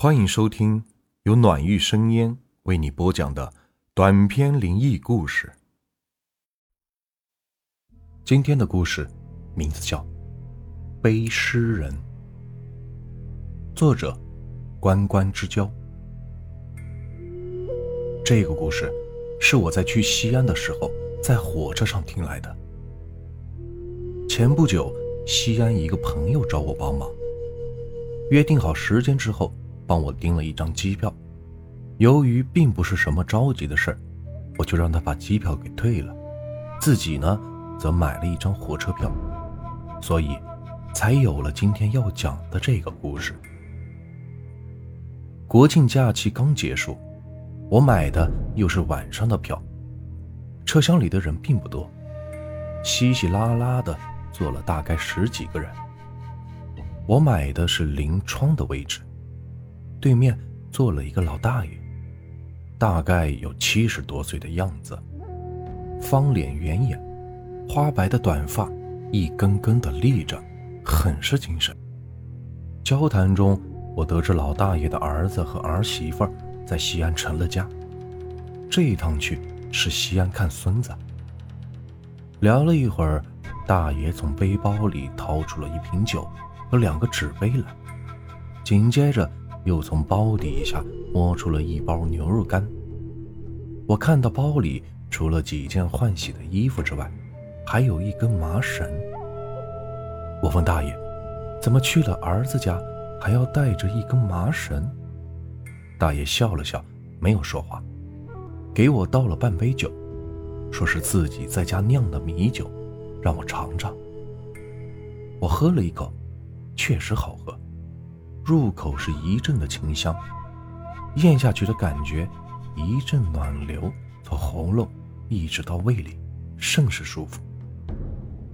欢迎收听由暖玉生烟为你播讲的短篇灵异故事。今天的故事名字叫《背诗人》，作者关关之交。这个故事是我在去西安的时候在火车上听来的。前不久，西安一个朋友找我帮忙，约定好时间之后。帮我订了一张机票，由于并不是什么着急的事，我就让他把机票给退了，自己呢则买了一张火车票，所以才有了今天要讲的这个故事。国庆假期刚结束，我买的又是晚上的票，车厢里的人并不多，稀稀拉拉的坐了大概十几个人。我买的是临窗的位置。对面坐了一个老大爷，大概有七十多岁的样子，方脸圆眼，花白的短发一根根的立着，很是精神。交谈中，我得知老大爷的儿子和儿媳妇在西安成了家，这一趟去是西安看孙子。聊了一会儿，大爷从背包里掏出了一瓶酒和两个纸杯来，紧接着。又从包底下摸出了一包牛肉干。我看到包里除了几件换洗的衣服之外，还有一根麻绳。我问大爷：“怎么去了儿子家还要带着一根麻绳？”大爷笑了笑，没有说话，给我倒了半杯酒，说是自己在家酿的米酒，让我尝尝。我喝了一口，确实好喝。入口是一阵的清香，咽下去的感觉一阵暖流从喉咙一直到胃里，甚是舒服。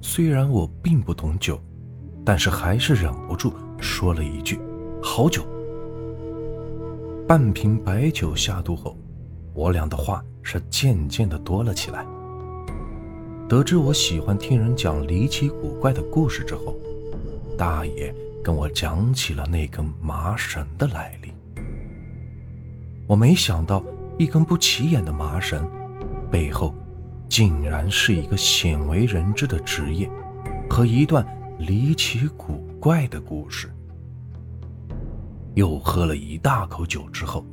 虽然我并不懂酒，但是还是忍不住说了一句：“好酒。”半瓶白酒下肚后，我俩的话是渐渐的多了起来。得知我喜欢听人讲离奇古怪的故事之后，大爷。跟我讲起了那根麻绳的来历。我没想到，一根不起眼的麻绳，背后竟然是一个鲜为人知的职业和一段离奇古怪的故事。又喝了一大口酒之后，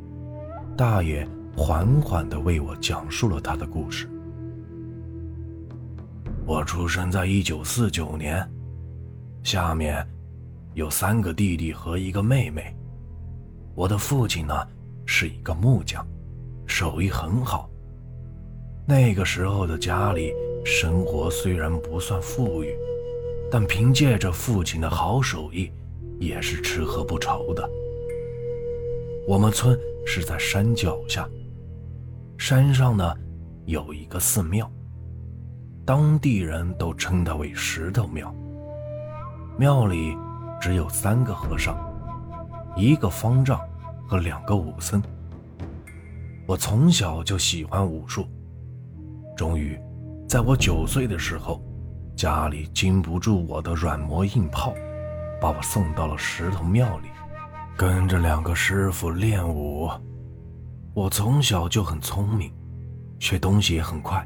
大爷缓缓地为我讲述了他的故事。我出生在一九四九年，下面。有三个弟弟和一个妹妹。我的父亲呢，是一个木匠，手艺很好。那个时候的家里生活虽然不算富裕，但凭借着父亲的好手艺，也是吃喝不愁的。我们村是在山脚下，山上呢有一个寺庙，当地人都称它为石头庙。庙里。只有三个和尚，一个方丈和两个武僧。我从小就喜欢武术，终于，在我九岁的时候，家里经不住我的软磨硬泡，把我送到了石头庙里，跟着两个师傅练武。我从小就很聪明，学东西也很快，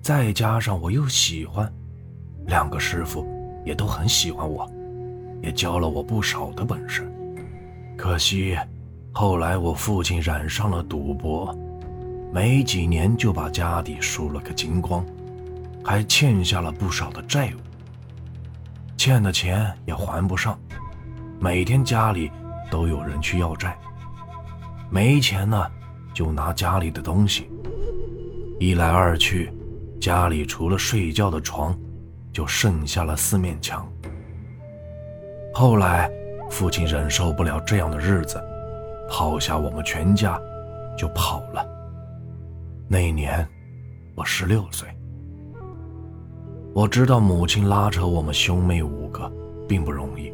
再加上我又喜欢，两个师傅也都很喜欢我。也教了我不少的本事，可惜后来我父亲染上了赌博，没几年就把家底输了个精光，还欠下了不少的债务。欠的钱也还不上，每天家里都有人去要债，没钱呢就拿家里的东西，一来二去，家里除了睡觉的床，就剩下了四面墙。后来，父亲忍受不了这样的日子，抛下我们全家，就跑了。那年，我十六岁。我知道母亲拉扯我们兄妹五个并不容易。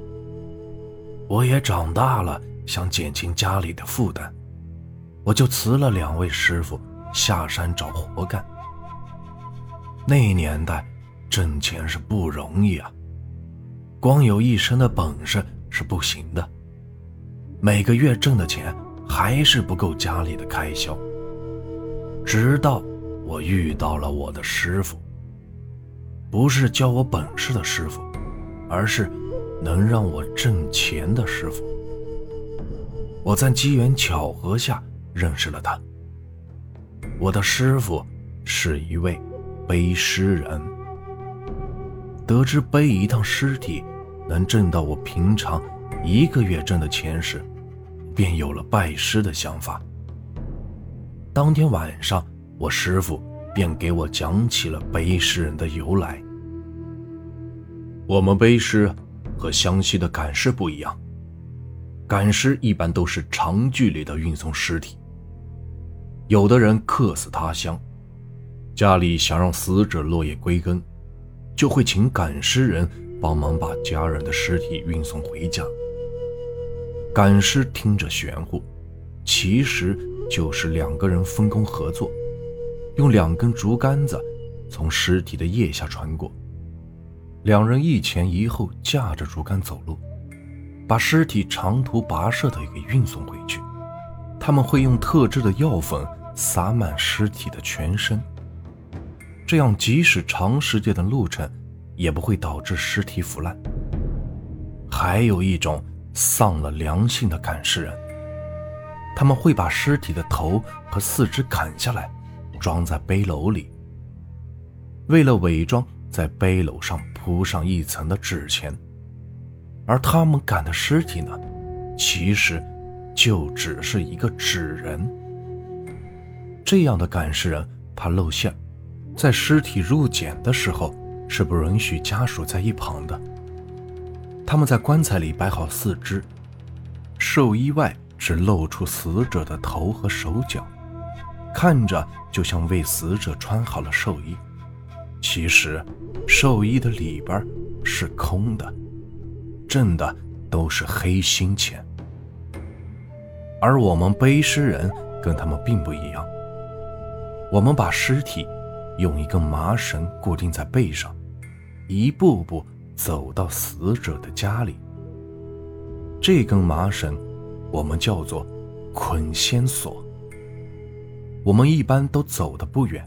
我也长大了，想减轻家里的负担，我就辞了两位师傅，下山找活干。那年代，挣钱是不容易啊。光有一身的本事是不行的，每个月挣的钱还是不够家里的开销。直到我遇到了我的师傅，不是教我本事的师傅，而是能让我挣钱的师傅。我在机缘巧合下认识了他。我的师傅是一位背尸人。得知背一趟尸体能挣到我平常一个月挣的钱时，便有了拜师的想法。当天晚上，我师傅便给我讲起了背尸人的由来。我们背尸和湘西的赶尸不一样。赶尸一般都是长距离的运送尸体，有的人客死他乡，家里想让死者落叶归根，就会请赶尸人帮忙把家人的尸体运送回家。赶尸听着玄乎，其实就是两个人分工合作，用两根竹竿子从尸体的腋下穿过，两人一前一后架着竹竿走路。把尸体长途跋涉的给运送回去，他们会用特制的药粉撒满尸体的全身，这样即使长时间的路程也不会导致尸体腐烂。还有一种丧了良心的赶尸人，他们会把尸体的头和四肢砍下来，装在背篓里，为了伪装，在背篓上铺上一层的纸钱。而他们赶的尸体呢，其实就只是一个纸人。这样的赶尸人怕露馅，在尸体入殓的时候是不允许家属在一旁的。他们在棺材里摆好四肢，寿衣外只露出死者的头和手脚，看着就像为死者穿好了寿衣，其实寿衣的里边是空的。挣的都是黑心钱，而我们背尸人跟他们并不一样。我们把尸体用一根麻绳固定在背上，一步步走到死者的家里。这根麻绳我们叫做捆仙索。我们一般都走得不远，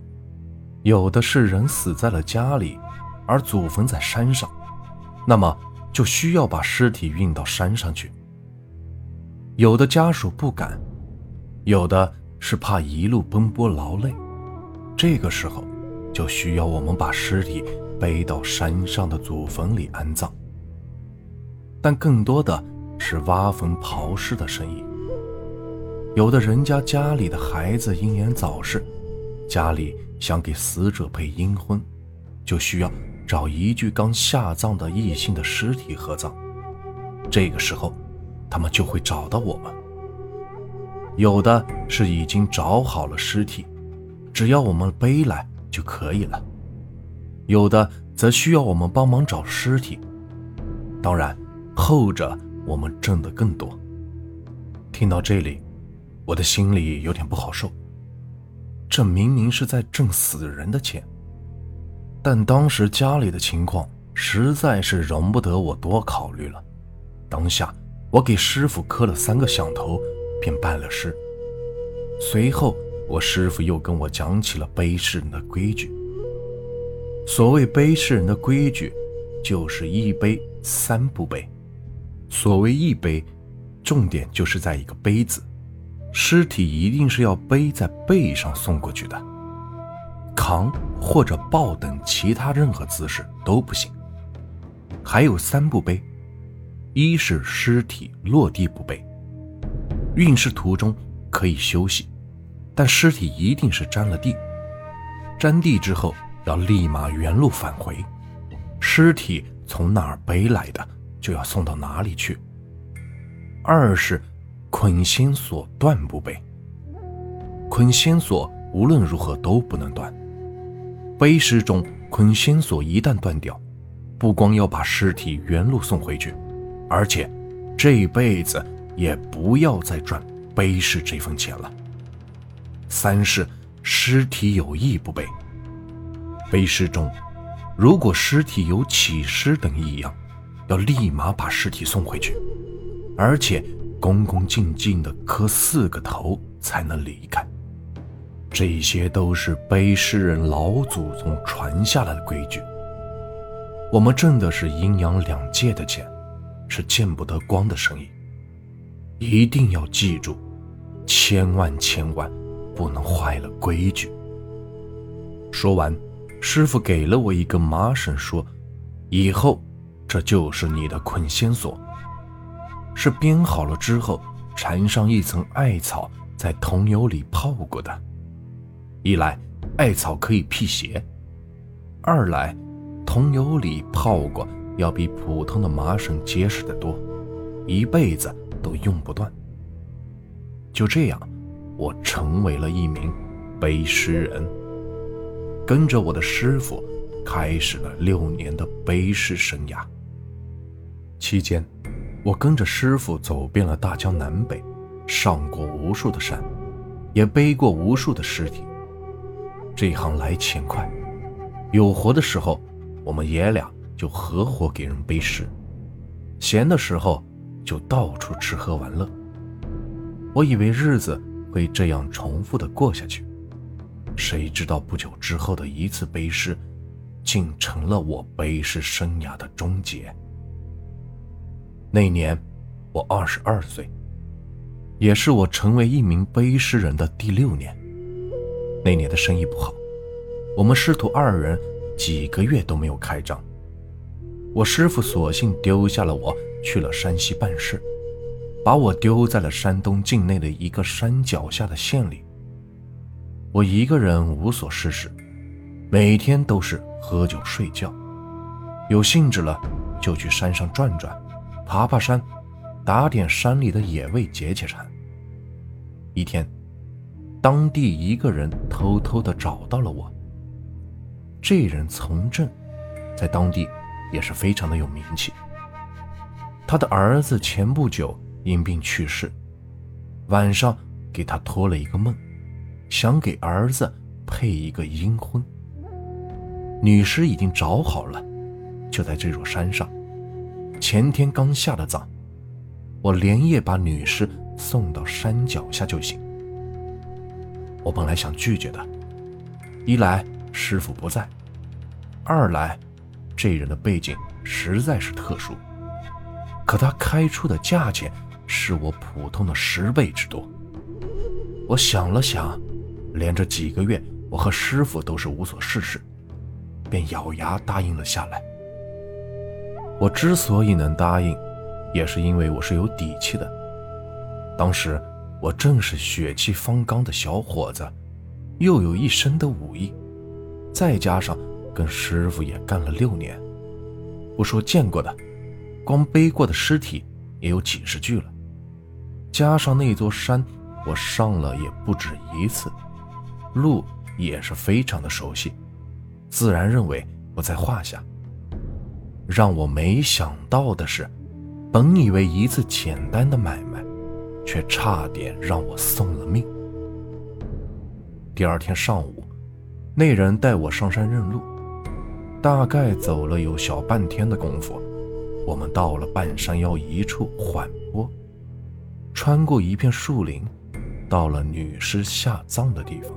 有的是人死在了家里，而祖坟在山上，那么。就需要把尸体运到山上去。有的家属不敢，有的是怕一路奔波劳累，这个时候就需要我们把尸体背到山上的祖坟里安葬。但更多的是挖坟刨尸的生意。有的人家家里的孩子英年早逝，家里想给死者配阴婚，就需要。找一具刚下葬的异性的尸体合葬，这个时候，他们就会找到我们。有的是已经找好了尸体，只要我们背来就可以了；有的则需要我们帮忙找尸体。当然，后者我们挣得更多。听到这里，我的心里有点不好受。这明明是在挣死人的钱。但当时家里的情况实在是容不得我多考虑了。当下，我给师傅磕了三个响头，便办了事。随后，我师傅又跟我讲起了背尸人的规矩。所谓背尸人的规矩，就是一背三不背。所谓一背，重点就是在一个背字，尸体一定是要背在背上送过去的。扛或者抱等其他任何姿势都不行。还有三不背：一是尸体落地不背，运尸途中可以休息，但尸体一定是沾了地，沾地之后要立马原路返回，尸体从哪儿背来的就要送到哪里去。二是捆仙索断不背，捆仙索无论如何都不能断。背尸中捆仙索一旦断掉，不光要把尸体原路送回去，而且这辈子也不要再赚背尸这份钱了。三是尸体有意不背。背尸中，如果尸体有起尸等异样，要立马把尸体送回去，而且恭恭敬敬地磕四个头才能离开。这些都是背尸人老祖宗传下来的规矩。我们挣的是阴阳两界的钱，是见不得光的生意。一定要记住，千万千万不能坏了规矩。说完，师傅给了我一个麻绳，说：“以后这就是你的捆仙索。是编好了之后，缠上一层艾草，在桐油里泡过的。一来，艾草可以辟邪；二来，桐油里泡过要比普通的麻绳结实得多，一辈子都用不断。就这样，我成为了一名背尸人。”跟着我的师傅，开始了六年的背尸生涯。期间，我跟着师傅走遍了大江南北，上过无数的山，也背过无数的尸体。这行来钱快，有活的时候，我们爷俩就合伙给人背尸；闲的时候，就到处吃喝玩乐。我以为日子会这样重复的过下去。谁知道不久之后的一次背尸，竟成了我背尸生涯的终结。那年，我二十二岁，也是我成为一名背尸人的第六年。那年的生意不好，我们师徒二人几个月都没有开张。我师傅索性丢下了我，去了山西办事，把我丢在了山东境内的一个山脚下的县里。我一个人无所事事，每天都是喝酒睡觉，有兴致了就去山上转转，爬爬山，打点山里的野味解解馋。一天，当地一个人偷偷的找到了我。这人从政，在当地也是非常的有名气。他的儿子前不久因病去世，晚上给他托了一个梦。想给儿子配一个阴婚，女尸已经找好了，就在这座山上。前天刚下的葬，我连夜把女尸送到山脚下就行。我本来想拒绝的，一来师傅不在，二来这人的背景实在是特殊，可他开出的价钱是我普通的十倍之多。我想了想。连着几个月，我和师傅都是无所事事，便咬牙答应了下来。我之所以能答应，也是因为我是有底气的。当时我正是血气方刚的小伙子，又有一身的武艺，再加上跟师傅也干了六年，不说见过的，光背过的尸体也有几十具了。加上那座山，我上了也不止一次。路也是非常的熟悉，自然认为不在话下。让我没想到的是，本以为一次简单的买卖，却差点让我送了命。第二天上午，那人带我上山认路，大概走了有小半天的功夫，我们到了半山腰一处缓坡，穿过一片树林，到了女尸下葬的地方。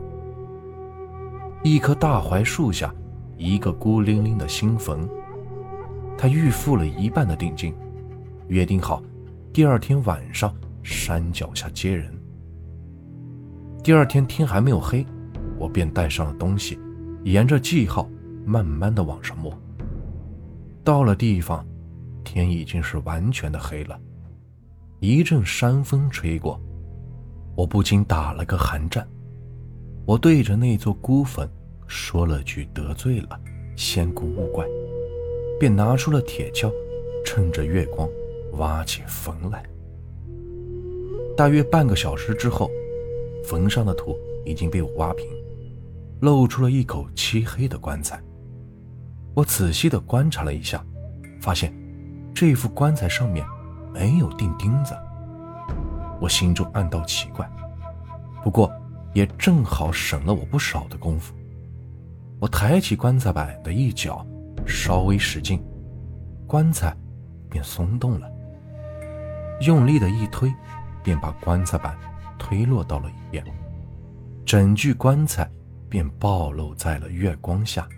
一棵大槐树下，一个孤零零的新坟。他预付了一半的定金，约定好第二天晚上山脚下接人。第二天天还没有黑，我便带上了东西，沿着记号慢慢的往上摸。到了地方，天已经是完全的黑了。一阵山风吹过，我不禁打了个寒战。我对着那座孤坟说了句“得罪了，仙姑勿怪”，便拿出了铁锹，趁着月光挖起坟来。大约半个小时之后，坟上的土已经被我挖平，露出了一口漆黑的棺材。我仔细地观察了一下，发现这副棺材上面没有钉钉子。我心中暗道奇怪，不过。也正好省了我不少的功夫。我抬起棺材板的一角，稍微使劲，棺材便松动了。用力的一推，便把棺材板推落到了一边，整具棺材便暴露在了月光下。